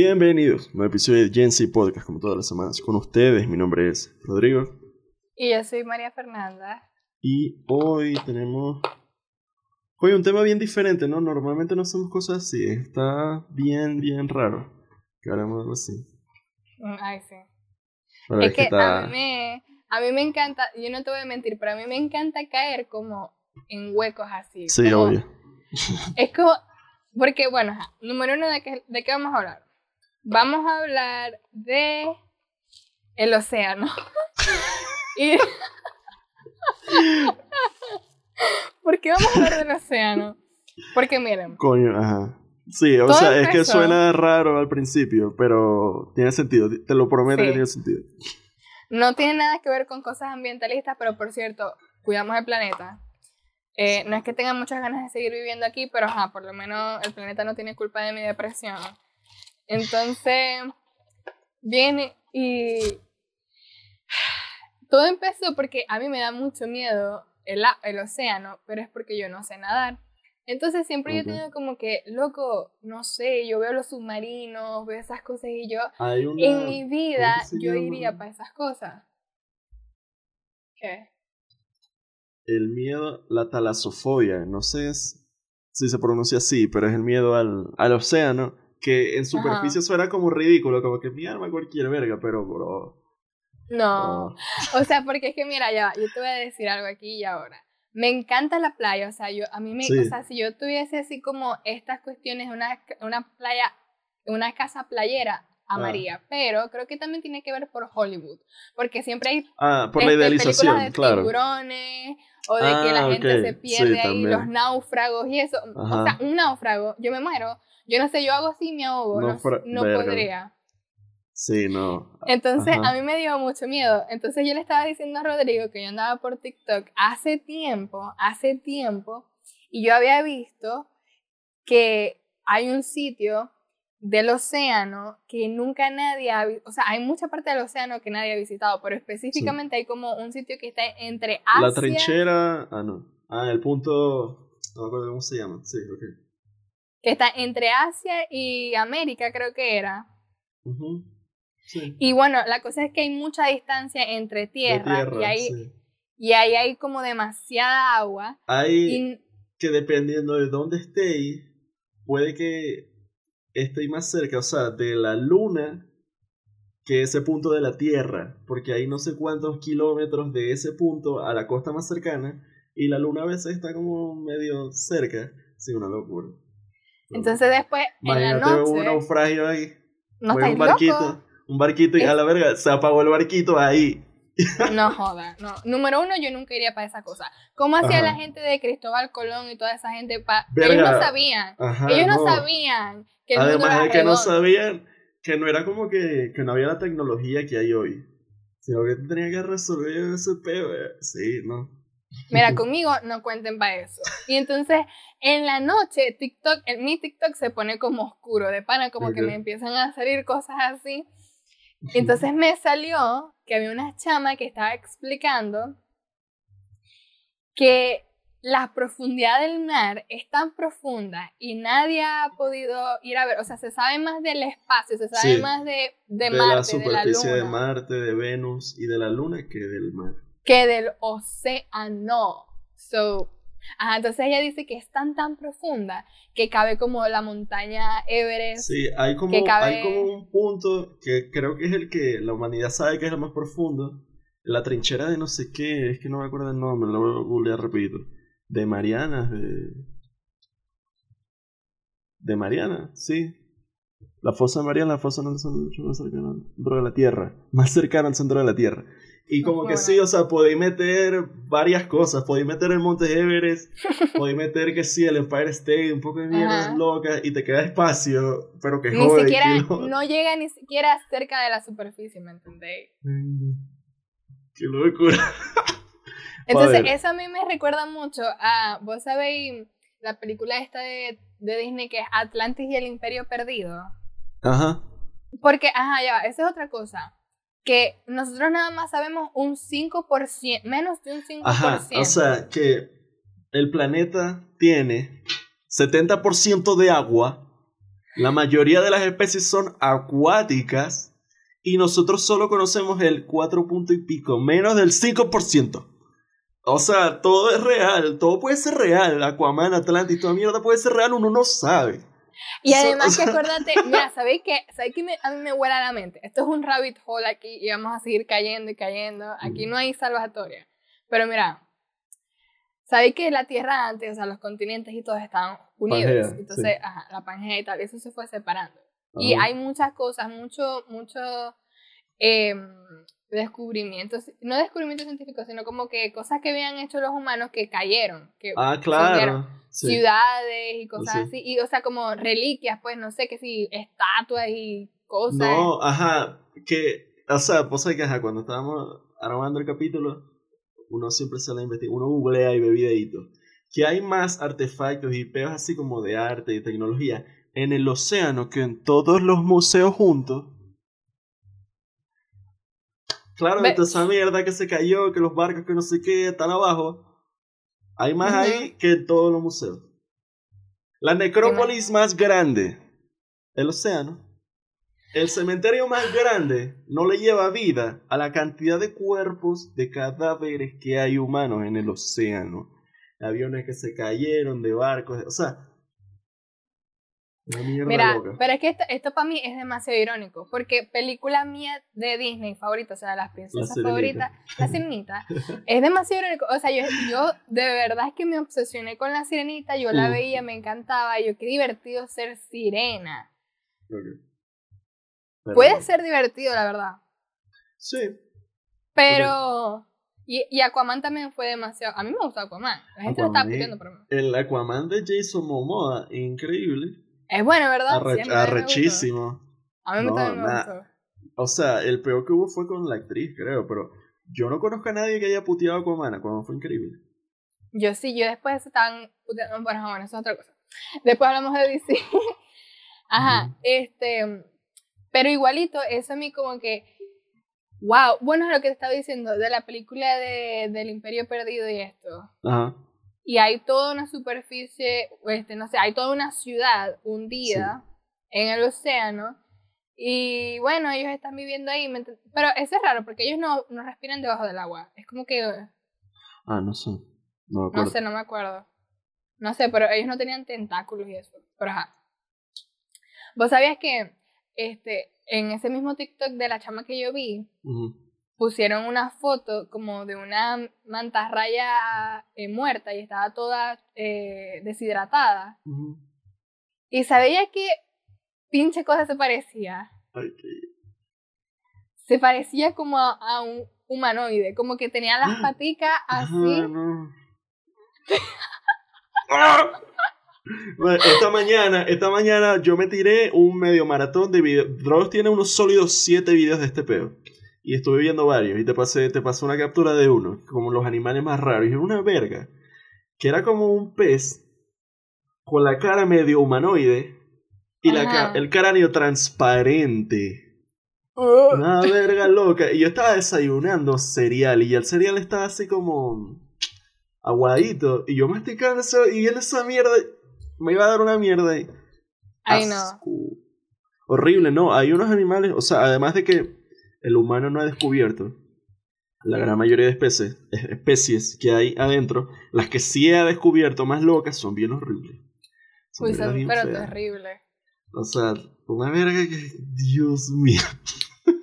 Bienvenidos a un episodio de Gen Z Podcast, como todas las semanas. Con ustedes, mi nombre es Rodrigo. Y yo soy María Fernanda. Y hoy tenemos. Hoy un tema bien diferente, ¿no? Normalmente no hacemos cosas así. Está bien, bien raro que hablamos de algo así. Mm, Ay, sí. Pero es que está- a, mí me, a mí me encanta, yo no te voy a mentir, pero a mí me encanta caer como en huecos así. Sí, como- obvio. Es como, porque bueno, número uno, ¿de qué, ¿de qué vamos a hablar? Vamos a hablar de el océano. y... ¿Por qué vamos a hablar del océano? Porque miren, Coño, ajá. Sí, o sea, es que suena raro al principio, pero tiene sentido. Te lo prometo Sí. que tiene sentido. No tiene nada que ver con cosas ambientalistas, pero por cierto, cuidamos el planeta. Eh, no es que tenga muchas ganas de seguir viviendo aquí, pero ajá, por lo menos el planeta no tiene culpa de mi depresión. Entonces, viene y todo empezó porque a mí me da mucho miedo el, el océano, pero es porque yo no sé nadar. Entonces siempre yo he tenido como que, loco, no sé, yo veo los submarinos, veo esas cosas y yo, una... en mi vida ¿cómo se yo llama? iría para esas cosas. ¿Qué? El miedo, la talasofobia, no sé si se pronuncia así, pero es el miedo al, al océano, que en superficie suena como ridículo, como que mi alma cualquier verga, pero bro. No. O sea, porque es que mira, ya, yo te voy a decir algo aquí y ahora. Me encanta la playa, o sea, yo a mí me, Sí. o sea, si yo tuviese así como estas cuestiones, una, una playa, una casa playera, amaría, pero creo que también tiene que ver por Hollywood, porque siempre hay Ah, por la este, idealización, películas de claro. tiburones o de que la Ah, gente se pierde sí, ahí, también. los náufragos y eso. O Ajá. sea, un náufrago, yo me muero, yo no sé, yo hago así me ahogo, no, no podría. Sí, no. Entonces, Ajá. a mí me dio mucho miedo. Entonces, yo le estaba diciendo a Rodrigo que yo andaba por TikTok hace tiempo, hace tiempo, y yo había visto que hay un sitio del océano que nunca nadie ha. O sea, hay mucha parte del océano que nadie ha visitado, pero específicamente hay como un sitio que está entre Asia. La trinchera. Ah, no. Ah, el punto. No me acuerdo cómo se llama. Sí, ok. Que está entre Asia y América, creo que era. Sí. Y bueno, la cosa es que hay mucha distancia entre tierra, y, ahí, sí. y ahí hay como demasiada agua. Hay Y que dependiendo de dónde estéis, puede que estéis más cerca, o sea, de la luna que ese punto de la Tierra, porque hay no sé cuántos kilómetros de ese punto a la costa más cercana, y la luna a veces está como medio cerca. Sí, una locura. Entonces después, en la Imagínate un noche, naufragio ahí. no Fue un barquito, locos. un barquito y a Es- la verga, se apagó el barquito ahí. No joda, no. Número uno, yo nunca iría para esa cosa. ¿Cómo hacía Ajá. la gente de Cristóbal Colón y toda esa gente? Pa... Ellos no sabían. Ajá, Ellos no, no. sabían que Además de que no sabían que no era como que, que no había la tecnología que hay hoy. Sino que tenía que resolver ese peo. eh. Sí, ¿no? Mira, conmigo no cuenten para eso. Y entonces, en la noche, TikTok, en mi TikTok se pone como oscuro, de pana, como que me empiezan a salir cosas así. Entonces me salió que había una chama que estaba explicando que la profundidad del mar es tan profunda y nadie ha podido ir a ver, o sea, se sabe más del espacio, se sabe Sí. más de, de, de la Marte, de la superficie luna, de Marte, de Venus y de la Luna que del mar. que del océano. So, ajá, entonces ella dice que es tan tan profunda que cabe como la montaña Everest. Sí, hay como, que cabe- hay como un punto que creo que es el que la humanidad sabe que es el más profundo. La trinchera de no sé qué, es que no me acuerdo el nombre, lo voy a googlear rapidito. De Marianas, de... De Mariana, sí. La fosa de Mariana, la fosa no más cercana al centro de la Tierra. Más cercana al centro de la Tierra. Y como que sí, o sea, podéis meter varias cosas. Podéis meter el Monte Everest, podéis meter que sí, el Empire State, un poco de mierdas Ajá. locas, y te queda espacio, pero que Ni siquiera, no llega ni siquiera cerca de la superficie, ¿me entendéis? Qué locura. Entonces, eso a mí me recuerda mucho a, vos sabéis, la película esta de, de Disney que es Atlantis y el Imperio Perdido. Ajá. Porque, ajá, ya, va, esa es otra cosa. Que nosotros nada más sabemos un 5%, menos de un 5%. Ajá. O sea, que el planeta tiene 70% de agua La mayoría de las especies son acuáticas y nosotros solo conocemos el 4 punto y pico, menos del 5%. O sea, todo es real, todo puede ser real. Aquaman, Atlantis, toda mierda puede ser real, uno no sabe. Y además que acuérdate, mira, ¿sabéis qué? ¿Sabéis que a mí me huele a la mente? Esto es un rabbit hole aquí y vamos a seguir cayendo y cayendo. Aquí no hay salvatoria. Pero mira, ¿sabéis que la Tierra antes, o sea, los continentes y todos estaban unidos? Entonces, ajá, la Pangea y tal, eso se fue separando. Y hay muchas cosas, mucho, mucho eh, descubrimientos, no descubrimientos científicos, sino como que cosas que habían hecho los humanos que cayeron. Que ah, claro. Ciudades y cosas así. Y, o sea, como reliquias, pues, no sé, qué si estatuas y cosas. No, ajá, que, o sea, pues que, ajá, cuando estábamos armando el capítulo, uno siempre se la investiga, uno googlea y ve videitos. Que hay más artefactos y peos así como de arte y tecnología en el océano que en todos los museos juntos Claro, de esa mierda que se cayó, que los barcos que no sé qué están abajo. Hay más ahí que en todos los museos. La necrópolis más grande, el océano. El cementerio más grande no le lleva vida a la cantidad de cuerpos de cadáveres que hay humanos en el océano. Aviones que se cayeron de barcos, o sea, Mira, pero es que esto, esto para mí es demasiado irónico, porque película mía de Disney favorita, o sea, las princesas favoritas, La Sirenita, es demasiado irónico. O sea, yo, yo de verdad es que me obsesioné con La Sirenita, yo la veía, me encantaba, yo qué divertido ser sirena. Puede ser divertido, la verdad. Sí. Pero... Y, y, Aquaman también fue demasiado... A mí me gustó Aquaman. La gente lo estaba pidiendo por mí. El Aquaman de Jason Momoa, increíble. Es bueno, ¿verdad? arrechísimo. A mí también me gustó. O sea, el peor que hubo fue con la actriz, creo, pero yo no conozco a nadie que haya puteado a Aquaman. cuando fue increíble. Yo sí, yo después estaban puteando. Bueno, bueno, eso es otra cosa. Después hablamos de DC. Ajá, este. Pero igualito, eso a mí como que. Wow, bueno, es lo que te estaba diciendo de la película de, del Imperio Perdido y esto. Ajá y hay toda una superficie, este, no sé, hay toda una ciudad hundida en el océano. Y bueno, ellos están viviendo ahí. Pero eso es raro porque ellos no, no respiran debajo del agua. Es como que. Ah, no sé. No, no sé, no me acuerdo. No sé, pero ellos no tenían tentáculos y eso. Pero ajá. ¿Vos sabías que este, en ese mismo TikTok de la chama que yo vi, pusieron una foto como de una mantarraya eh, muerta y estaba toda eh, deshidratada. Y sabía que pinche cosa se parecía. Se parecía como a, un humanoide, como que tenía las paticas así. esta mañana, esta mañana yo me tiré un medio maratón de videos. Dross tiene unos sólidos 7 videos de este peo y estuve viendo varios y te pasé, te pasé una captura de uno, como los animales más raros, y era una verga, que era como un pez con la cara medio humanoide y la el cráneo transparente. Oh. Una verga loca. Y yo estaba desayunando cereal y el cereal estaba así como aguadito. Y yo masticando eso y viendo esa mierda. Me iba a dar una mierda. Y... Ay, no. Horrible, no. Hay unos animales, o sea, además de que el humano no ha descubierto la gran mayoría de especies, especies que hay adentro, las que sí ha descubierto más locas son bien horribles. Son pero terrible. O sea, una verga que. Dios mío.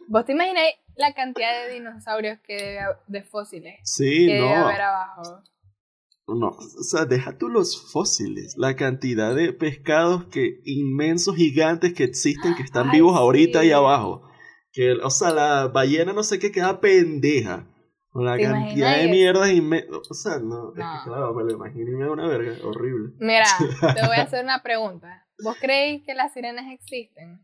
¿Vos te imagináis la cantidad de dinosaurios que debe de fósiles sí, que no. debe haber abajo? No, o sea, deja tú los fósiles, la cantidad de pescados que inmensos, gigantes que existen, que están vivos ahorita ahí abajo. Que, o sea, la ballena no sé qué queda pendeja. Con la cantidad de mierdas y O sea, no, Es que, claro, me lo imagino y me da una verga. Horrible. Mira, te voy a hacer una pregunta. ¿Vos creéis que las sirenas existen?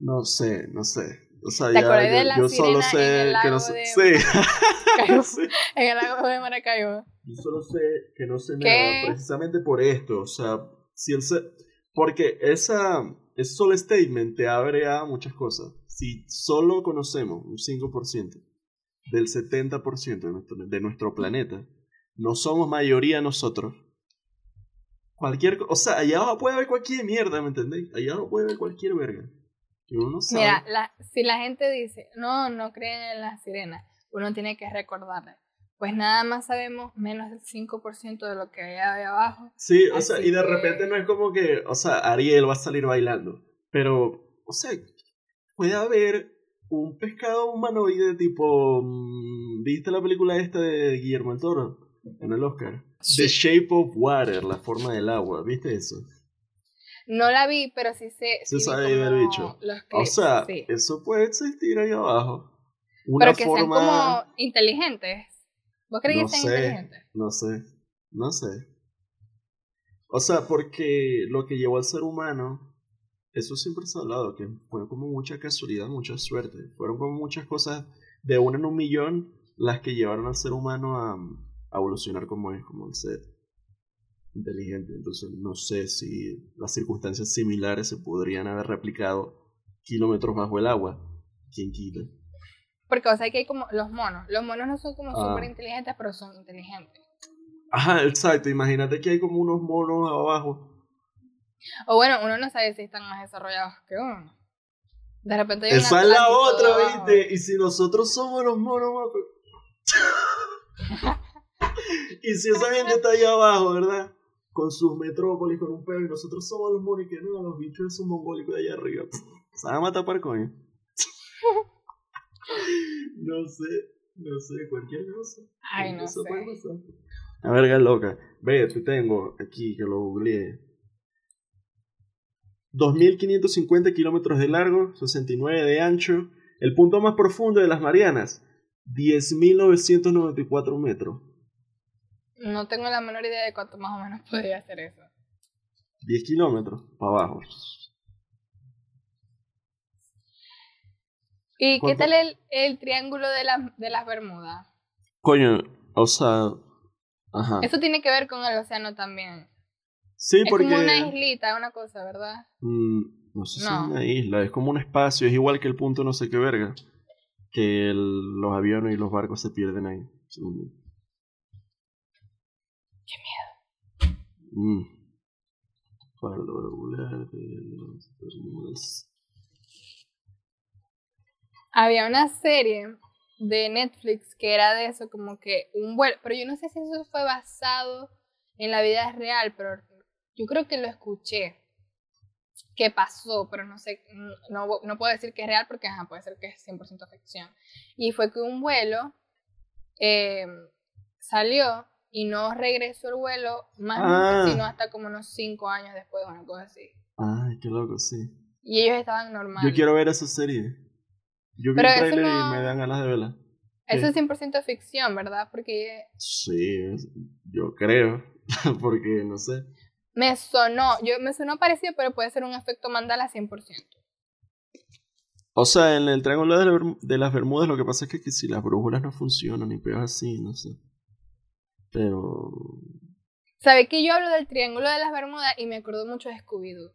No sé, no sé. O sea, ¿Te ya, de la yo, solo sé que no sé. Sí. en el lago de Maracaibo. Yo solo sé que no sé nada precisamente por esto. O sea, si el se... Porque esa, ese solo statement te abre a muchas cosas si solo conocemos un 5% del 70% de nuestro, de nuestro planeta, no somos mayoría nosotros, Cualquier, o sea, allá abajo puede haber cualquier mierda, ¿me entendéis? Allá abajo puede haber cualquier verga. Y uno sabe. Mira, la, si la gente dice, no, no creen en las sirenas, uno tiene que recordarle. Pues nada más sabemos menos del 5% de lo que hay ahí abajo. Sí, o sea, y de que- repente no es como que, o sea, Ariel va a salir bailando. Pero, o sea, puede haber un pescado humanoide tipo. mm, ¿Viste la película esta de Guillermo el Toro? En el Oscar. The Shape of Water, la forma del agua. ¿Viste eso? No la vi, pero sí sé. Se sí sabe del bicho. O sea, sí. eso puede existir ahí abajo. Una Pero que forma. sean como inteligentes. ¿Vos crees No que sean sé. inteligentes? No sé, no sé. O sea, porque lo que llevó al ser humano, eso siempre se ha hablado, que fue como mucha casualidad, mucha suerte. Fueron como muchas cosas de una en un millón las que llevaron al ser humano a, a evolucionar como es, como el ser inteligente. Entonces, no sé si las circunstancias similares se podrían haber replicado kilómetros bajo el agua. ¿Quién quita? Porque, o sea, que hay como los monos. Los monos no son como Ah. súper inteligentes, pero son inteligentes. Ajá, exacto. Imagínate que hay como unos monos abajo O bueno, uno no sabe si están más desarrollados que uno. De repente hay un Esa es la otra. ¿viste? Y si nosotros somos los monos más y si esa gente está allá abajo, ¿verdad? Con sus metrópolis, con un perro, y nosotros somos los monos y que no, los bichos esos mongólicos de allá arriba. Se van a matar para coño. no sé, no sé, cualquier cosa. Ay, no sé. puede pasar. A verga loca. Ve, te tengo aquí que lo googleé. 2.550 kilómetros de largo, 69 de ancho. El punto más profundo de las Marianas, 10.994 metros. No tengo la menor idea de cuánto más o menos podría hacer eso. 10 kilómetros para abajo. ¿Y qué tal el, el triángulo de, las de las Bermudas? Coño, o sea. Ajá. Eso tiene que ver con el océano también. Sí, Es porque. como una islita, una cosa, ¿verdad? Mm, no sé si No. es una isla, es como un espacio, es igual que el punto no sé qué verga. Que el- los aviones y los barcos se pierden ahí. según. Qué miedo. Mm. Para lo regular de Bermudas. Había una serie de Netflix que era de eso, como que un vuelo, pero yo no sé si eso fue basado en la vida real, pero yo creo que lo escuché. Que pasó, pero no sé, no, no puedo decir que es real porque ajá, puede ser que es 100% ficción. Y fue que un vuelo eh, salió y no regresó el vuelo más Ah. nunca, sino hasta como unos 5 años después, una cosa así. Ay, qué loco, sí. Y ellos estaban normales. Yo quiero ver esa serie. Yo vi Pero el trailer no- y me dan ganas de verla. Eso es 100% ficción, ¿verdad? Porque Sí, yo creo. Porque no sé. Me sonó, yo me sonó parecido, pero puede ser un efecto mandala 100%. O sea, en el triángulo de, la Berm- de las Bermudas lo que pasa es que, que si las brújulas no funcionan y peor así, no sé. Pero... ¿Sabe que yo hablo del triángulo de las Bermudas y me acuerdo mucho de Scooby-Doo?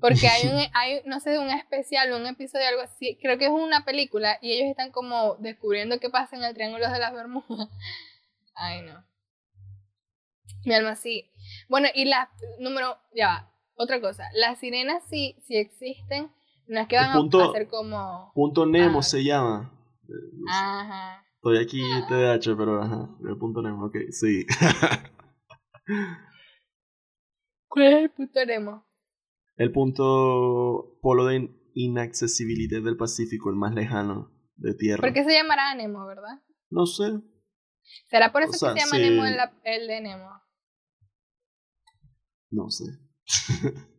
Porque hay un, hay, no sé, un especial, un episodio, algo así, creo que es una película y ellos están como descubriendo qué pasa en el triángulo de las Bermudas. Ay, no. Mi alma sí. Bueno, y la número, ya va, otra cosa, las sirenas sí, sí existen, no es que van a- punto- a ser como... Punto Nemo Ah. se llama. Eh. Ajá. Estoy aquí TDH, pero ajá. El punto Nemo, ok, sí. ¿Cuál es el punto Nemo? el punto polo de inaccesibilidad del Pacífico, el más lejano de tierra. ¿Por qué se llamará Nemo, verdad? No sé. ¿Será por eso O sea, que se llama sí. Nemo el, el de Nemo? No sé.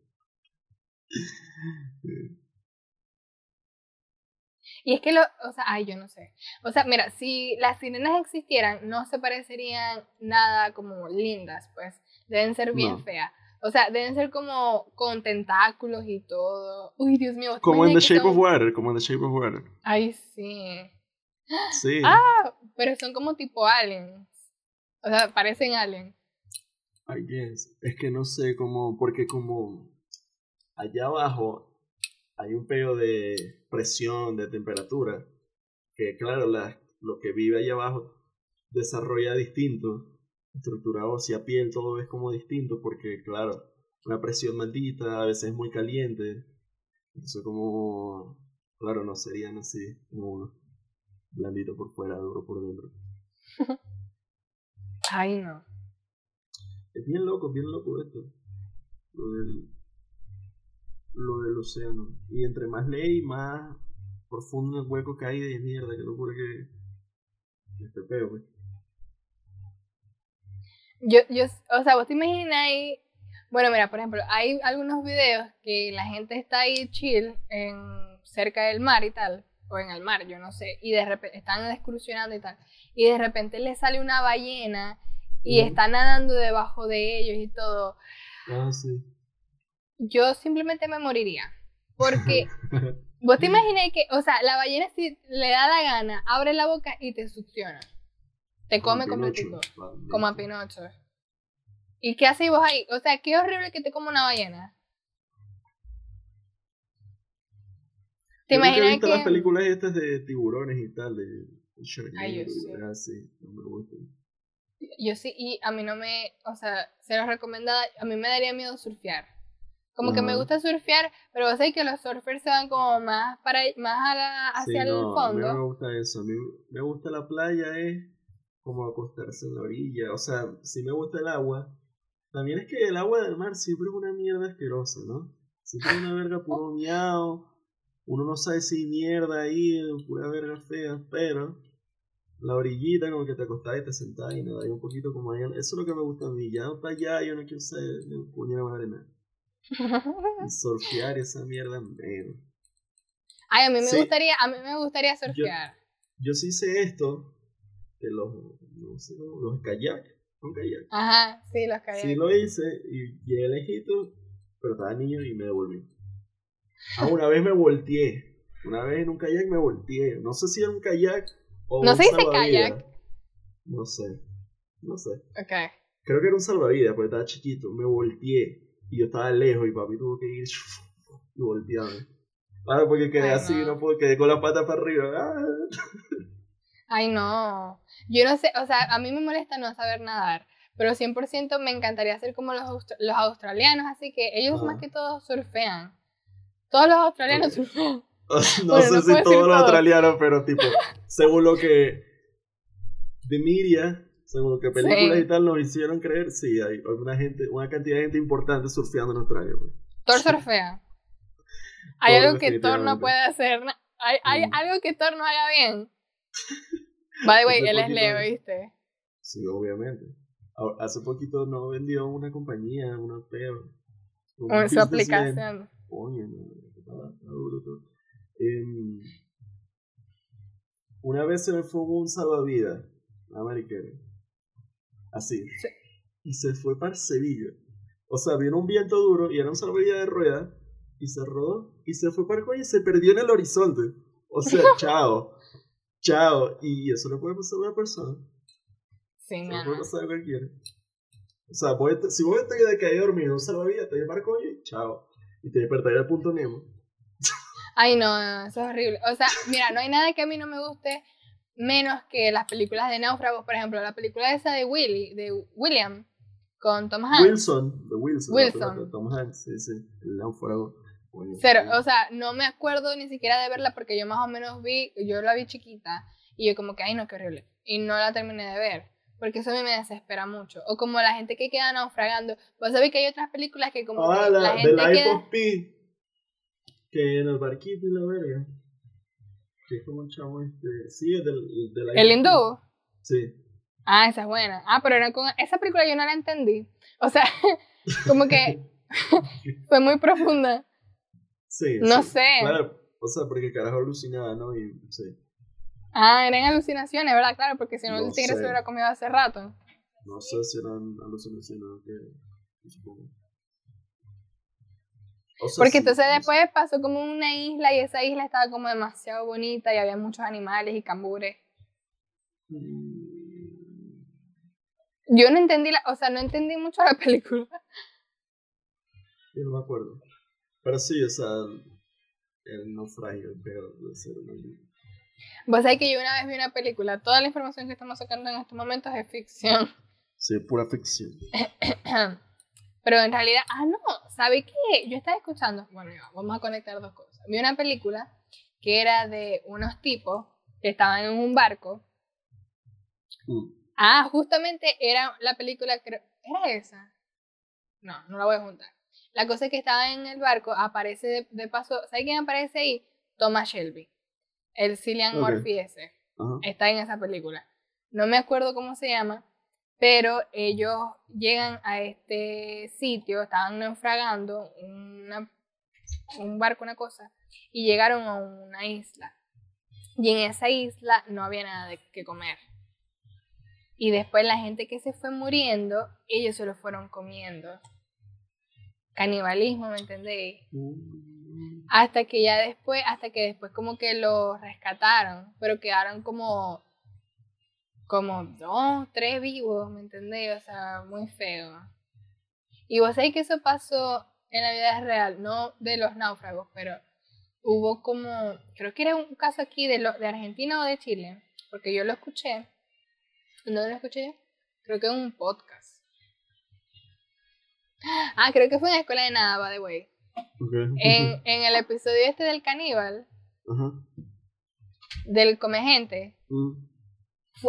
Y es que lo, o sea, ay, yo no sé. O sea, mira, si las sirenas existieran, no se parecerían nada como lindas, pues. Deben ser bien No. feas. O sea, deben ser como con tentáculos y todo. Uy, Dios mío. ¿te como en The Shape of Water, como en The Shape of Water. Ay, sí. Sí. Ah, pero son como tipo aliens. O sea, parecen aliens. I guess. Es que no sé cómo, porque como allá abajo hay un peo de presión, de temperatura, que claro, la- lo que vive allá abajo desarrolla distinto. estructurado hacia piel, todo es como distinto porque, claro, una presión maldita, a veces es muy caliente. Entonces como, claro, no serían así como uno, blandito por fuera, duro por dentro. Ay, no. Es bien loco, bien loco esto. Lo del, lo del océano. Y entre más ley, más profundo el hueco que hay de mierda, que locura que... Este peo, pues. Yo, yo, o sea, vos te imaginas ahí, bueno, mira, por ejemplo, hay algunos videos que la gente está ahí chill en, cerca del mar y tal, o en el mar, yo no sé, y de repente están excursionando y tal, y de repente le sale una ballena y está nadando debajo de ellos y todo. Ah, sí. Yo simplemente me moriría, porque vos te imaginas que, o sea, la ballena si le da la gana, abre la boca y te succiona. Te come completito. Como a Pinocho. ¿Y qué hacéis vos ahí? O sea, qué horrible que te coma una ballena. ¿Te imaginas que... las películas estas de tiburones y tal, de Ay, yo sí. Así, no me gustan. Yo sí, y a mí no me, o sea, se los recomendaba, a mí me daría miedo surfear. Como que me gusta surfear, pero vos sabés que los surfers se van como más para más a la, hacia el fondo. A mí no me gusta eso, a mí me gusta la playa, es como acostarse en la orilla. O sea, si me gusta el agua, también es que el agua del mar siempre es una mierda asquerosa, ¿no? Siempre es una verga puro miau. Uno no sabe si mierda ahí, pura verga fea, pero la orillita como que te acostás y te sentás y nada, hay un poquito como ahí. Eso es lo que me gusta a mí. Ya para allá yo no quiero ser puñera madre nada. Y surfear esa mierda menos. Ay, a mí me gustaría, a mí me gustaría surfear. Yo, yo sí sé esto, de los, no sé, los kayak, un kayak. Ajá, sí, los kayak. Sí lo hice y llegué lejito, pero estaba niño y me devolví. Ah, una vez me volteé, una vez en un kayak me volteé, no sé si era un kayak o ¿No se dice kayak? No sé, no sé. Ok. Creo que era un salvavidas porque estaba chiquito, me volteé y yo estaba lejos y papi tuvo que ir y voltearme. Ah, porque quedé así, no. no puedo, quedé con la pata para arriba. Ah. Ay, no. Yo no sé, o sea, a mí me molesta no saber nadar, pero 100% me encantaría ser como los, los australianos, así que ellos más que todo surfean. Todos los australianos surfean. No sé si todos los australianos, pero tipo, según lo que de media, según lo que películas y tal nos hicieron creer, sí, hay una gente, una cantidad de gente importante surfeando en Australia. Pues. Thor surfea. Hay algo que Thor no puede hacer. Hay, hay mm. algo que Thor no haga bien. By the way, él es Leo, ¿viste? Sí, obviamente. Hace poquito no vendió una compañía, una peor. Su aplicación. No, em, una vez se me fue un salvavidas, americano. Así. Y se fue para Sevilla. O sea, vino un viento duro y era un salvavidas de rueda y se rodó y se fue para el y se perdió en el horizonte. O sea, chao. Chao. Y eso no puede pasar a una persona. Sí, no puede pasar a cualquiera. O sea, si vos te quedas caído dormido, un salvavidas, te llevar coño y chao. Y te despertas al punto Nemo. Ay, no, eso es horrible. O sea, mira, no hay nada que a mí no me guste menos que las películas de náufragos. Por ejemplo, la película esa de Willy, de William, con Tom Hanks. Wilson, de Wilson. Wilson. Tom Hanks, sí, sí, el náufrago. Cero, o sea, no me acuerdo ni siquiera de verla porque yo más o menos vi, yo la vi chiquita y yo como que, ay no, qué horrible. Y no la terminé de ver, porque eso a mí me desespera mucho. O como la gente que queda naufragando. Vos sabés que hay otras películas que como ah, que la, la gente Life queda... of Pi, que en el barquito y la verga. Que es como un chavo este, sí, es del, del ¿El hindú? Sí. Ah, esa es buena. Ah, pero era con... esa película yo no la entendí. O sea, como que fue muy profunda. Sí. No sé. Claro, o sea, porque carajo alucinaba, ¿no? Y, sí. Ah, eran alucinaciones, ¿verdad? Claro, porque si no, el tigre se hubiera comido hace rato. No sé si eran alucinaciones que supongo. O sea, porque entonces después pasó como una isla y esa isla estaba como demasiado bonita y había muchos animales y cambures. Mm. Yo no entendí la, o sea, no entendí mucho la película. Yo no me acuerdo. Pero sí, o sea, el naufragio peor de ser una Vos sabés que yo una vez vi una película, toda la información que estamos sacando en estos momentos es ficción. Sí, pura ficción. Pero en realidad, ah, no, ¿sabe qué? Yo estaba escuchando, bueno, vamos a conectar dos cosas. Vi una película que era de unos tipos que estaban en un barco. Mm. Ah, justamente era la película, ¿era esa? No, no la voy a juntar. La cosa es que estaba en el barco, aparece de, de paso, ¿sabe quién aparece ahí? Thomas Shelby, el Cillian Ok. Murphy ese, Ajá. está en esa película. No me acuerdo cómo se llama, pero ellos llegan a este sitio, estaban naufragando una- un barco, una cosa, y llegaron a una isla. Y en esa isla no había nada de que comer. Y después la gente que se fue muriendo, ellos se lo fueron comiendo. Canibalismo, ¿me entendéis? Mm. Hasta que ya después, hasta que después como que lo rescataron, pero quedaron como, como dos, tres vivos, ¿me entendéis? O sea, muy feo. Y vos sabéis que eso pasó en la vida real, no de los náufragos, pero hubo como, creo que era un caso aquí de, lo, de Argentina o de Chile, porque yo lo escuché. ¿En dónde lo escuché? Creo que en un podcast. Ah, creo que fue en la escuela de nada, by the way. Ok. En, en el episodio este del caníbal, del come gente. Mm.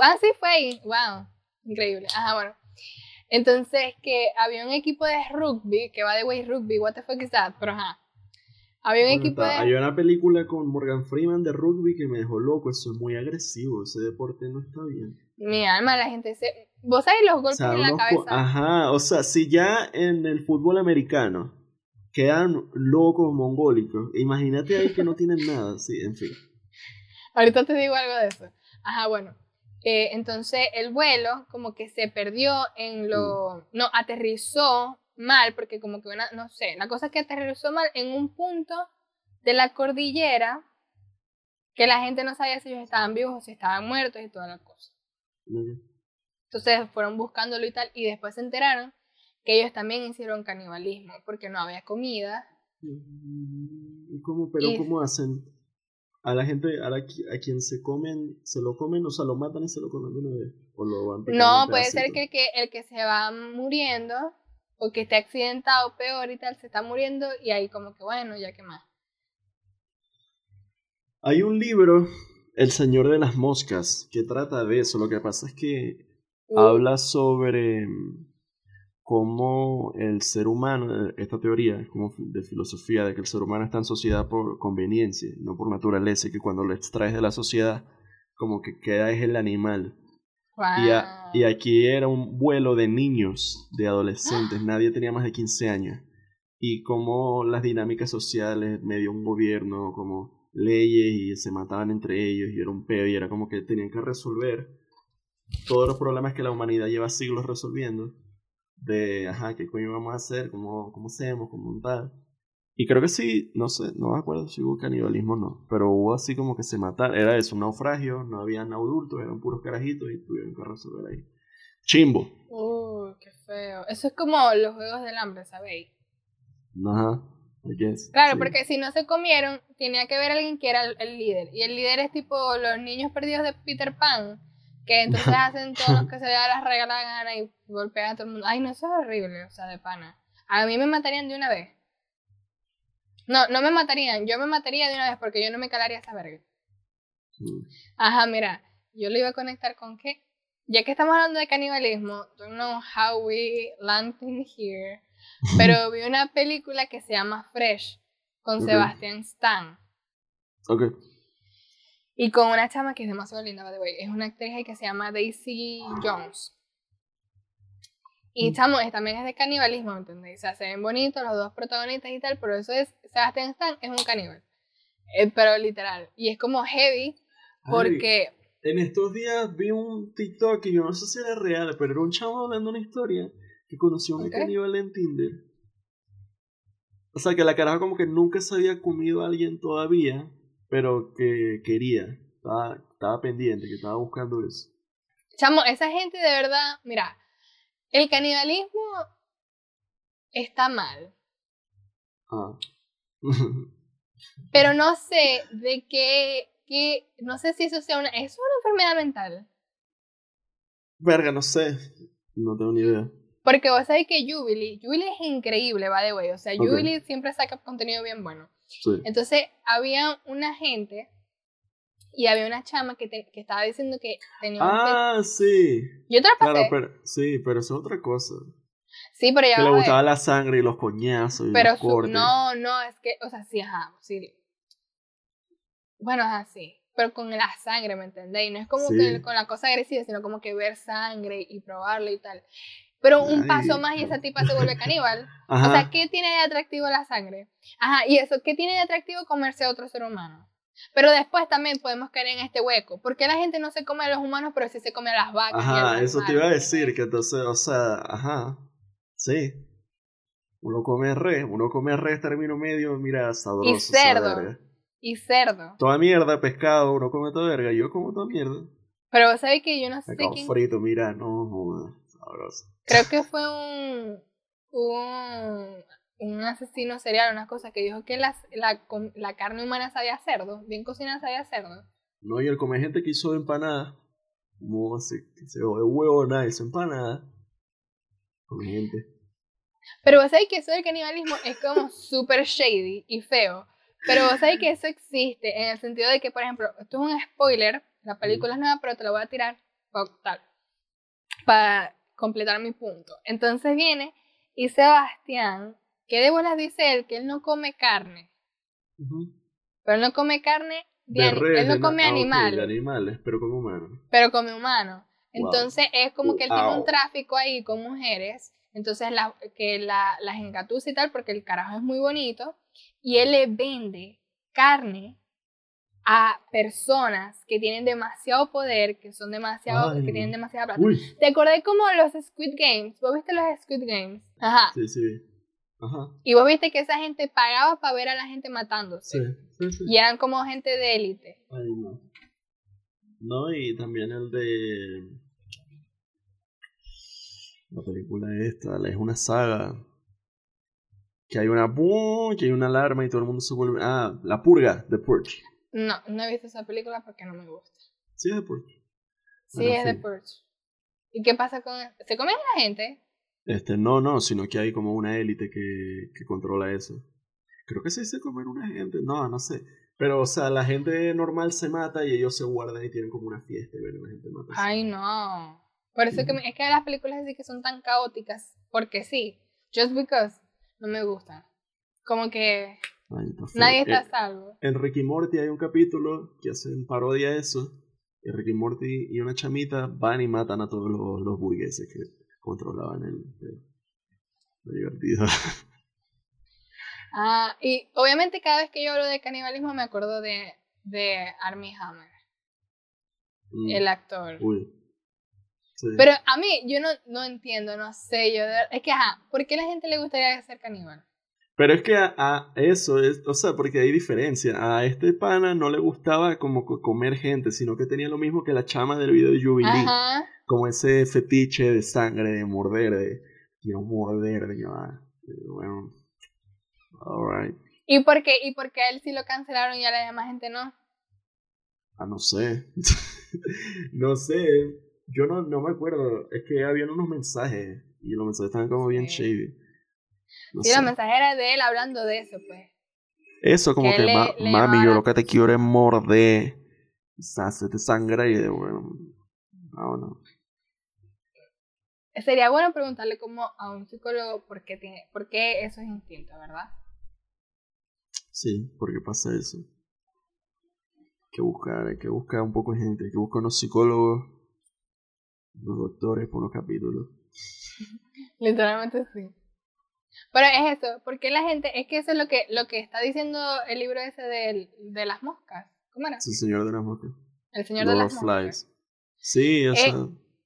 Ah, sí, fue ahí. Wow. Increíble. Ajá, bueno. Entonces, que había un equipo de rugby, que va de way rugby, what the fuck is that? Pero ajá. Había un Bueno, equipo está- de. Hay una película con Morgan Freeman de rugby que me dejó loco. Eso es muy agresivo. Ese deporte no está bien. Mi alma, la gente se. Vos sabés los O golpes sea, en la cabeza. Ajá, o sea, si ya en el fútbol americano quedan locos mongólicos, imagínate ahí que no tienen nada, sí, en fin. Ahorita te digo algo de eso. Ajá, bueno. Eh, entonces el vuelo como que se perdió en lo... No, aterrizó mal, porque como que una, no sé, la cosa es que aterrizó mal en un punto de la cordillera que la gente no sabía si ellos estaban vivos o si estaban muertos y toda la cosa. Entonces fueron buscándolo y tal, y después se enteraron que ellos también hicieron canibalismo, porque no había comida. ¿Y cómo, pero Y- cómo hacen? A la gente, a, la a quien se comen, se lo comen, o sea, lo matan y se lo comen de una vez. O lo van No, puede ser que el, que el que se va muriendo o que esté accidentado peor y tal, se está muriendo y ahí como que bueno, ya que más. Hay un libro, El Señor de las Moscas, que trata de eso. Lo que pasa es que habla sobre cómo el ser humano, esta teoría como de filosofía, de que el ser humano está en sociedad por conveniencia, no por naturaleza, y que cuando lo extraes de la sociedad, como que queda es el animal. Y, a- y aquí era un vuelo de niños, de adolescentes, nadie tenía más de 15 años. Y como las dinámicas sociales, medio un gobierno, como leyes y se mataban entre ellos y era un peo y era como que tenían que resolver todos los problemas que la humanidad lleva siglos resolviendo. De, ajá, ¿qué coño vamos a hacer? ¿Cómo, cómo hacemos? ¿Cómo tal? Y creo que sí, no sé, no me acuerdo si hubo canibalismo o no, pero hubo así como que se mataron, era eso, un naufragio, no habían adultos, eran puros carajitos y tuvieron que resolver ahí. Chimbo. Uy, qué feo. Eso es como los juegos del hambre, ¿sabéis? Ajá, guess, Claro, sí. porque si no se comieron, tenía que ver alguien que era el líder. Y el líder es tipo los niños perdidos de Peter Pan, que entonces hacen todo lo que se le da la regala gana y golpean a todo el mundo. Ay, no, eso es horrible, o sea, de pana. A mí me matarían de una vez. No, no me matarían, yo me mataría de una vez porque yo no me calaría esa verga. Mm. Ajá, mira, yo lo iba a conectar con qué. Ya que estamos hablando de canibalismo, don't know how we landed here, pero vi una película que se llama Fresh con Ok. Sebastian Stan Ok. Y con una chama que es demasiado linda, by the way. Es una actriz que se llama Daisy Jones. Y Mm. chamo, es- también es de canibalismo, ¿me entendéis? O sea, se ven bonitos los dos protagonistas y tal, pero eso es, Sebastian Stan es un caníbal. Eh, pero literal. Y es como heavy porque... En estos días vi un TikTok que yo no sé si era real, pero era un chavo hablando una historia que conoció a un caníbal en Tinder. O sea, que la caraja como que nunca se había comido a alguien todavía, pero que quería. Estaba, estaba pendiente, que estaba buscando eso. Chamo, esa gente de verdad, mira, el canibalismo está mal, Ah. pero no sé de qué, qué- no sé si eso sea una, es una enfermedad mental. Verga, no sé. No tengo ni idea. Porque vos sabés que Jubilee, Jubilee es increíble, va de way. O sea, Ok. Jubilee siempre saca contenido bien bueno. Sí. Entonces, había una gente y había una chama que, te- que estaba diciendo que tenía un fe- Ah, sí. Yo te la pasé. Claro, pero, sí, pero eso es otra cosa. Sí, pero ya Que le gustaba la sangre y los coñazos y Pero los su- cortes. no, no, es que, o sea, sí, ajá, sí. Bueno, es así. Pero con la sangre, ¿me entendéis? No es como Sí. que con la cosa agresiva, sino como que ver sangre y probarlo y tal. Pero un Ay, paso más y esa tipa se vuelve caníbal. Ajá. O sea, ¿qué tiene de atractivo la sangre? Ajá, y eso, ¿qué tiene de atractivo comerse a otro ser humano? Pero después también podemos caer en este hueco. ¿Por qué la gente no se come a los humanos, pero sí se come a las vacas? y Ajá, eso te iba a decir, que entonces, o sea, ajá, sí. Uno come res, uno come res término medio, mira, sabroso. esa cerdo. Y cerdo. Toda mierda, pescado, uno come toda verga, yo como toda mierda. Pero vos sabés que yo no sé quién... frito, mira, no, joda, sabroso. Creo que fue un, un, un asesino serial, una cosa que dijo que la, com- la carne humana sabía a cerdo, bien cocinada sabía a cerdo. No, y el come gente que hizo empanada, como se, se de huevo, nada, hizo empanada. Come gente. Pero vos sabés que eso del canibalismo es como súper shady y feo. Pero vos sabés que eso existe en el sentido de que, por ejemplo, esto es un spoiler, la película es nueva, pero te la voy a tirar pa- tal, para completar mi punto. Entonces viene y Sebastián, que de bolas dice él que él no come carne, pero él no come carne, de De ani- res, él no come ah, de animales, pero como humanos. pero come humano. Wow. Entonces es como que él tiene un tráfico ahí con mujeres, entonces la, que la, las engatusa y tal, porque el carajo es muy bonito, y él le vende carne a personas que tienen demasiado poder, que son demasiado, Ay. que tienen demasiada plata. Uy, ¿Te acordás como los Squid Games? ¿Vos viste los Squid Games? Ajá. sí, sí. Ajá, Y vos viste que esa gente pagaba para ver a la gente matándose. sí, sí, sí. Y eran como gente de élite. Ay, no. No, y también el de. La película esta, es una saga. Que hay una que hay una alarma y todo el mundo se vuelve. Ah, La Purga, The Purge. No, no he visto esa película porque no me gusta. Sí, The Purge. Sí, Bueno, es de sí. Purge. ¿Y qué pasa con...? ¿Se comen a la gente? Este, no, no, sino que hay como una élite que, que controla eso. Creo que se dice comer una gente, no, no sé. Pero, o sea, la gente normal se mata y ellos se guardan y tienen como una fiesta y ven a la gente matarse. Ay, no. Por eso que me- es que las películas así que son tan caóticas, porque sí, just because, no me gustan. Como que nadie está a salvo. En Ricky Morty hay un capítulo que hacen parodia a eso. Y Ricky Morty y una chamita van y matan a todos los, los burgueses que controlaban el. el- lo divertido. Ah, y obviamente cada vez que yo hablo de canibalismo me acuerdo de, de Armie Hammer, Mm, el actor. Uy. Sí. Pero a mí, yo no, no entiendo, no sé, yo de- es que, ajá, ¿por qué a la gente le gustaría ser caníbal? Pero es que a, a eso es, o sea, porque hay diferencia. A este pana no le gustaba como co- comer gente, sino que tenía lo mismo que la chama del video de Jubilee. Ajá. Como ese fetiche de sangre, de morder, de quiero morder, de ah, bueno, alright. ¿Y por qué? ¿Y por qué a él sí lo cancelaron y a la demás gente no? Ah, no sé. no sé. Yo no, no me acuerdo. Es que habían unos mensajes y los mensajes estaban como bien shady. No Sí, sé. la mensajera de él hablando de eso, pues. Eso como que que, le- ma- le mami, yo lo que te quiero es morder. Te sangra y de bueno. Ah, no. Sería bueno preguntarle como a un psicólogo por qué, tiene, por qué eso es instinto, ¿verdad? Sí, ¿por qué pasa eso? Hay que buscar, hay que buscar un poco de gente, hay que buscar unos psicólogos, unos doctores por unos capítulos. Literalmente sí. Pero es eso, porque la gente, es que eso es lo que, lo que está diciendo el libro ese del- de, las moscas. ¿Cómo era? El señor de las moscas. El señor de las moscas. Flies. Sí, o Eh, sea,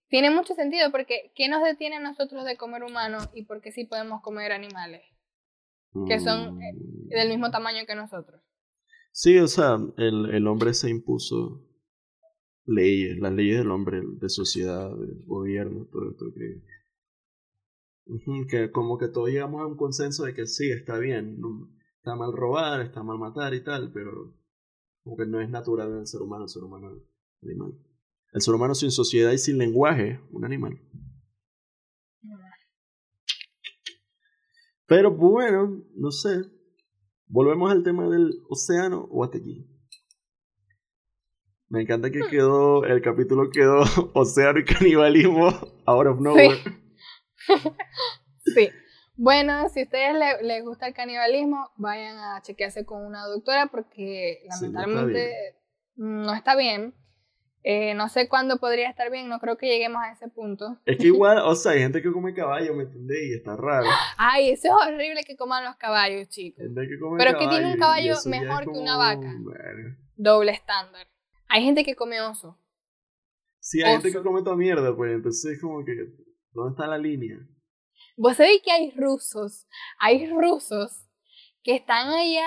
Tiene mucho sentido porque ¿qué nos detiene a nosotros de comer humanos y por qué sí podemos comer animales que son, eh, mm, del mismo tamaño que nosotros? Sí, o sea, el, el hombre se impuso leyes, las leyes del hombre, de sociedad, de gobierno, todo esto que... Que como que todos llegamos a un consenso de que sí, está bien, está mal robar, está mal matar y tal, pero como que no es natural en el ser humano, el ser humano animal. El ser humano sin sociedad y sin lenguaje, un animal. Pero bueno, no sé. Volvemos al tema del océano o aquí. Me encanta que hmm. quedó, el capítulo quedó océano y canibalismo out of nowhere. Bueno, si a ustedes les, les gusta el canibalismo, vayan a chequearse con una doctora porque Sí, no está lamentablemente no está bien. Eh, no sé cuándo podría estar bien, no creo que lleguemos a ese punto. Es que igual, o sea, hay gente que come caballo, ¿me entendés? Y está raro. Ay, eso es horrible que coman los caballos, chicos. Gente que come Pero que tiene un caballo es mejor que una vaca. bueno. Doble estándar. Hay gente que come oso. Sí, hay gente que come toda mierda, pues entonces como que, ¿dónde está la línea? Vos sabéis que hay rusos, hay rusos que están allá,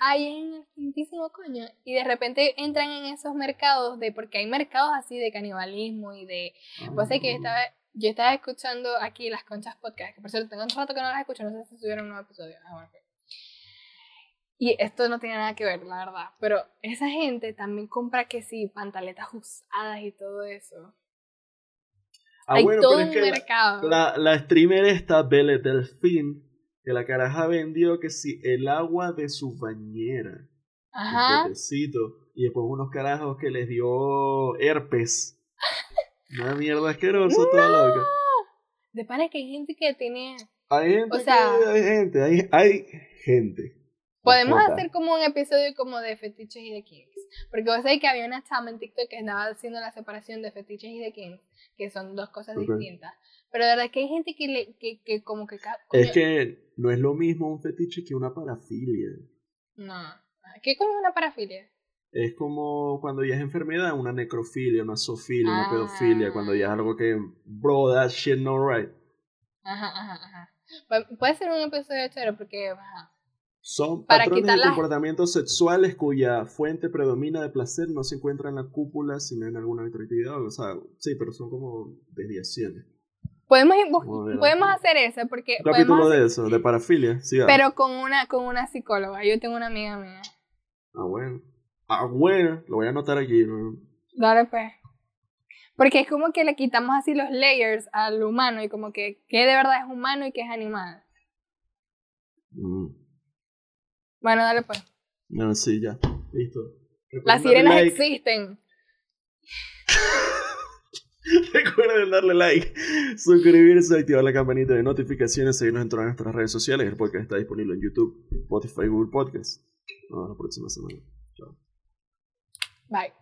allá en el quintísimo coño y de repente entran en esos mercados de, porque hay mercados así de canibalismo y de, vos sabéis que yo estaba, yo estaba escuchando aquí las conchas podcast, que por cierto tengo un rato que no las escucho, no sé si subieron un nuevo episodio. Ah, bueno. Y esto no tiene nada que ver, la verdad, pero esa gente también compra que sí, pantaletas usadas y todo eso. Ah, hay bueno, todo un es que la- mercado. La, la streamer esta, Belle Delfín, que la caraja vendió que si el agua de su bañera, un Ajá. potecito, y después unos carajos que les dio herpes. Una mierda asquerosa toda loca. De pana que hay gente que tiene Hay gente, O sea- que- hay gente, hay, hay gente. Podemos hacer como un episodio como de fetiches y de kinks. Porque vos sabés que había una chama en TikTok que andaba haciendo la separación de fetiches y de kinks, que son dos cosas Ok. distintas. Pero de verdad que hay gente que, le, que, que como que... ca- Es que no es lo mismo un fetiche que una parafilia. No. ¿Qué coño es una parafilia? Es como cuando ya es enfermedad, una necrofilia, una zoofilia, una Ah. pedofilia, cuando ya es algo que, bro, that shit no right. Ajá, ajá, ajá. Pu- Puede ser un episodio chévere porque... ajá. Son Para patrones de las- comportamientos sexuales cuya fuente predomina de placer no se encuentra en la cúpula, sino en alguna otra actividad. O sea, sí, pero son como desviaciones. Podemos, podemos hacer eso porque... Un capítulo hacer- de eso, de parafilia, sí. ah. Pero con una, con una psicóloga. Yo tengo una amiga mía. Ah, bueno. Ah, bueno, lo voy a anotar aquí. ¿no? Dale pues. Porque es como que le quitamos así los layers al humano y como que qué de verdad es humano y qué es animal. Mm. Bueno, dale pues. No, sí, ya. Listo. Las Recuerden sirenas like. existen. Recuerden darle like, suscribirse, activar la campanita de notificaciones, seguirnos en todas nuestras redes sociales. El podcast está disponible en YouTube, Spotify, Google Podcast. Nos vemos la próxima semana. Chao. Bye.